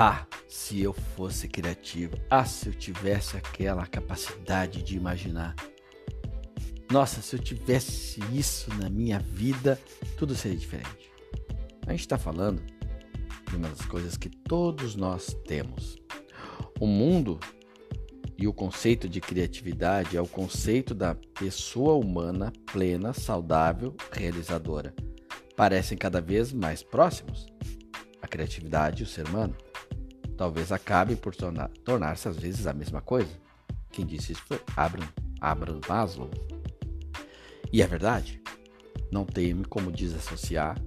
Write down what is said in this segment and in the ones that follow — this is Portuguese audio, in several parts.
Ah, se eu fosse criativo. Ah, se eu tivesse aquela capacidade de imaginar. Nossa, se eu tivesse isso na minha vida, tudo seria diferente. A gente está falando de uma das coisas que todos nós temos. O mundo e o conceito de criatividade é o conceito da pessoa humana plena, saudável, realizadora. Parecem cada vez mais próximos. A criatividade e o ser humano talvez acabe por tornar-se às vezes a mesma coisa. Quem disse isso foi Abraham, Abraham Maslow. E é verdade. Não tem como desassociar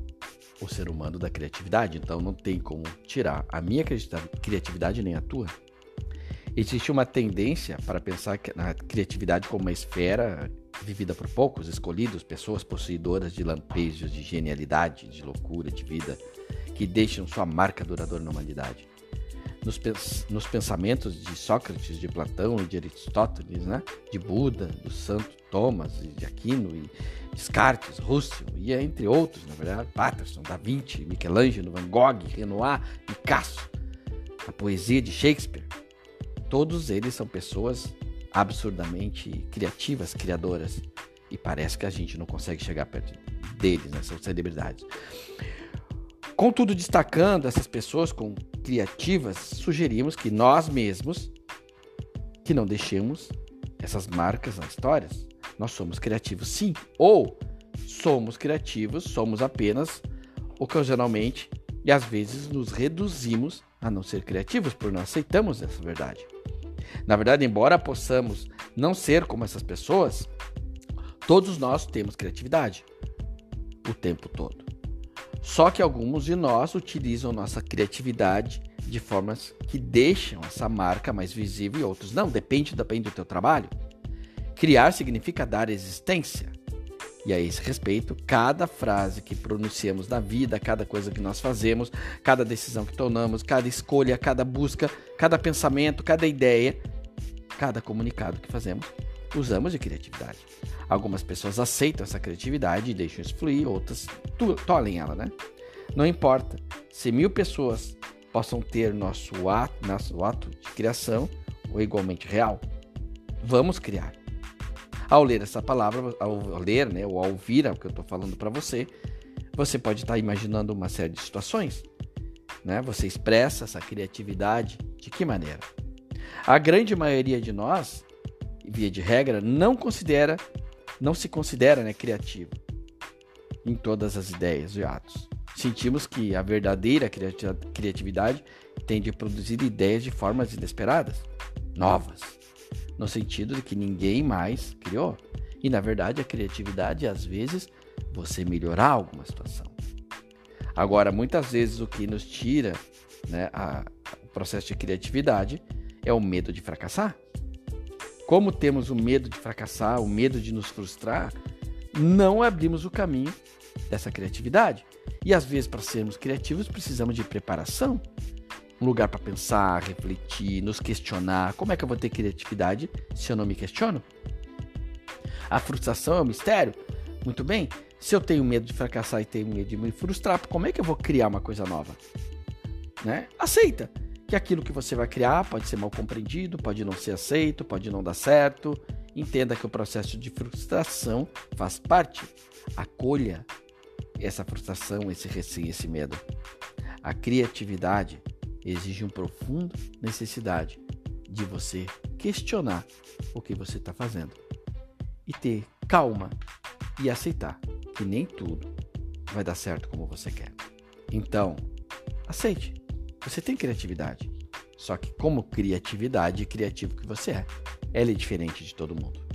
o ser humano da criatividade, então não tem como tirar a minha criatividade nem a tua. Existe uma tendência para pensar na criatividade como uma esfera vivida por poucos, escolhidos, pessoas possuidoras de lampejos de genialidade, de loucura, de vida, que deixam sua marca duradoura na humanidade. Nos, nos pensamentos de Sócrates, de Platão e de Aristóteles, né? de Buda, do Santo Thomas, de Aquino e Descartes, Russell e entre outros, na verdade, Patterson, Da Vinci, Michelangelo, Van Gogh, Renoir, Picasso, a poesia de Shakespeare, Todos eles são pessoas absurdamente criativas, criadoras. E parece que a gente não consegue chegar perto deles, né? São celebridades. Contudo, destacando essas pessoas com criativas, sugerimos que nós mesmos, que não deixemos essas marcas nas histórias. Nós somos criativos sim, ou somos criativos, somos apenas ocasionalmente e às vezes nos reduzimos a não ser criativos por não aceitamos essa verdade. Na verdade, embora possamos não ser como essas pessoas, todos nós temos criatividade o tempo todo. Só que alguns de nós utilizam nossa criatividade de formas que deixam essa marca mais visível e outros não. Depende, depende do teu trabalho. Criar significa dar existência. E a esse respeito, cada frase que pronunciamos na vida, cada coisa que nós fazemos, cada decisão que tomamos, cada escolha, cada busca, cada pensamento, cada ideia, cada comunicado que fazemos, usamos de criatividade. Algumas pessoas aceitam essa criatividade e deixam isso fluir, outras tolhem ela, né? Não importa se mil pessoas possam ter nosso ato, nosso ato de criação ou igualmente real. Vamos criar. Ao ler essa palavra, ao ler, né, ou ao ouvir o que eu estou falando para você, você pode estar tá imaginando uma série de situações. Né? Você expressa essa criatividade de que maneira? A grande maioria de nós, via de regra, não considera, não se considera né, criativo em todas as ideias e atos. Sentimos que a verdadeira criatividade tende a produzir ideias de formas inesperadas, novas, no sentido de que ninguém mais criou. E na verdade, a criatividade é às vezes você melhorar alguma situação. Agora, muitas vezes o que nos tira né, a, o processo de criatividade é o medo de fracassar. Como temos o medo de fracassar, o medo de nos frustrar, não abrimos o caminho dessa criatividade. E às vezes, para sermos criativos, precisamos de preparação, um lugar para pensar, refletir, nos questionar. Como é que eu vou ter criatividade se eu não me questiono? A frustração é um mistério? Muito bem. Se eu tenho medo de fracassar e tenho medo de me frustrar, como é que eu vou criar uma coisa nova? Né? Aceita que aquilo que você vai criar pode ser mal compreendido, pode não ser aceito, pode não dar certo. Entenda que o processo de frustração faz parte. Acolha essa frustração, esse receio, esse medo. A criatividade exige uma profunda necessidade de você questionar o que você está fazendo e ter calma e aceitar que nem tudo vai dar certo como você quer. Então, aceite. Você tem criatividade. Só que como criatividade, criativo que você é, ela é diferente de todo mundo.